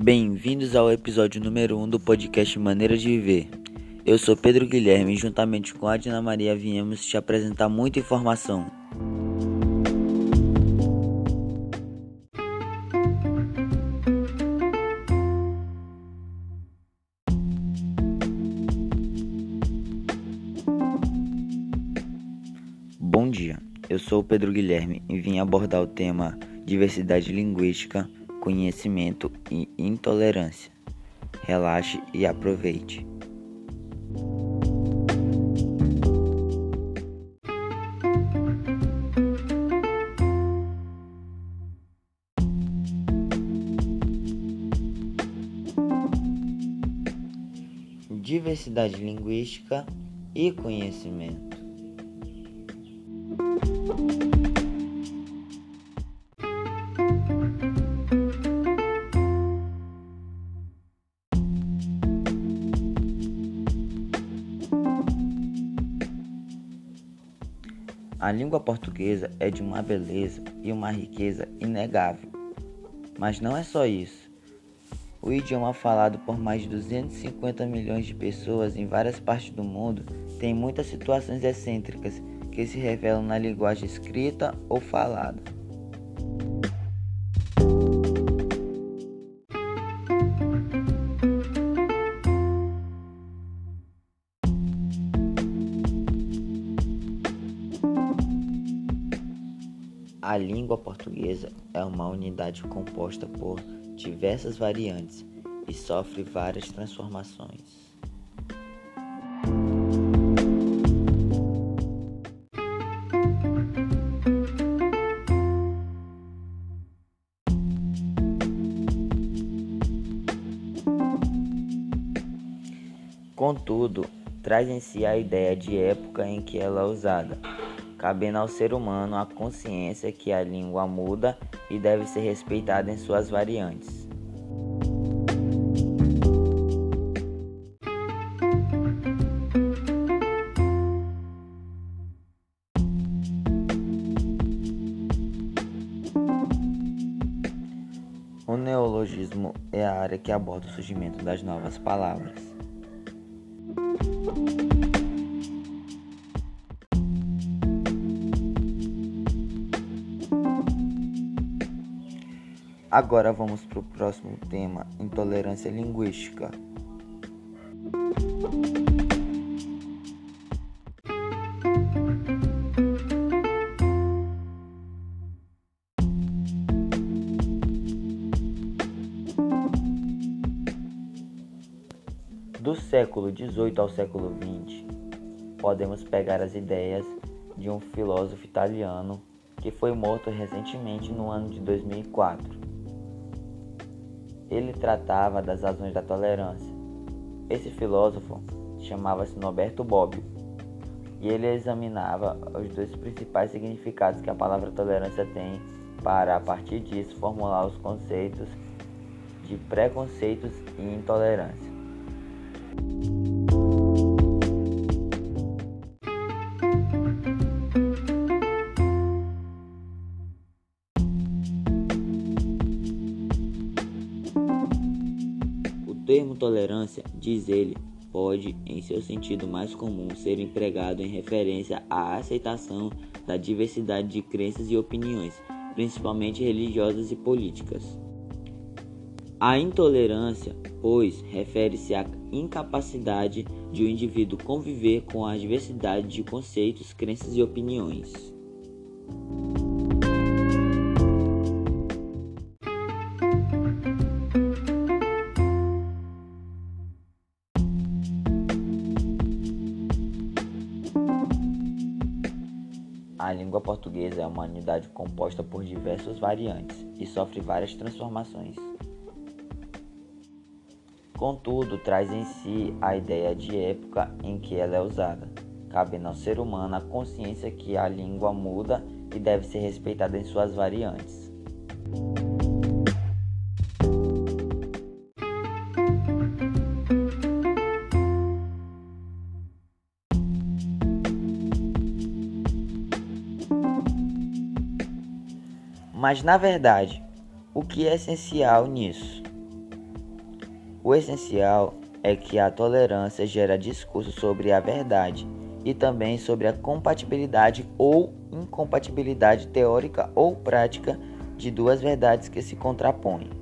Bem-vindos ao episódio número 1 um do podcast Maneira de Viver. Eu sou Pedro Guilherme e juntamente com a Dina Maria viemos te apresentar muita informação. Bom dia, eu sou Pedro Guilherme e vim abordar o tema diversidade linguística, conhecimento e intolerância. Relaxe e aproveite. Diversidade linguística e conhecimento. A língua portuguesa é de uma beleza e uma riqueza inegável. Mas não é só isso. O idioma falado por mais de 250 milhões de pessoas em várias partes do mundo tem muitas situações excêntricas que se revelam na linguagem escrita ou falada. A língua portuguesa é uma unidade composta por diversas variantes e sofre várias transformações. Contudo, traz em si a ideia de época em que ela é usada cabendo ao ser humano a consciência que a língua muda e deve ser respeitada em suas variantes. O neologismo é a área que aborda o surgimento das novas palavras. Agora vamos para o próximo tema: intolerância linguística. Do século XVIII ao século XX, podemos pegar as ideias de um filósofo italiano que foi morto recentemente no ano de 2004 ele tratava das razões da tolerância. Esse filósofo chamava-se Norberto Bobbio e ele examinava os dois principais significados que a palavra tolerância tem para, a partir disso, formular os conceitos de preconceitos e intolerância. Termo tolerância, diz ele, pode, em seu sentido mais comum, ser empregado em referência à aceitação da diversidade de crenças e opiniões, principalmente religiosas e políticas. A intolerância, pois, refere-se à incapacidade de um indivíduo conviver com a diversidade de conceitos, crenças e opiniões. A língua portuguesa é uma unidade composta por diversas variantes e sofre várias transformações. Contudo, traz em si a ideia de época em que ela é usada, cabendo ao ser humano a consciência que a língua muda e deve ser respeitada em suas variantes. Mas na verdade, o que é essencial nisso? O essencial é que a tolerância gera discurso sobre a verdade e também sobre a compatibilidade ou incompatibilidade teórica ou prática de duas verdades que se contrapõem.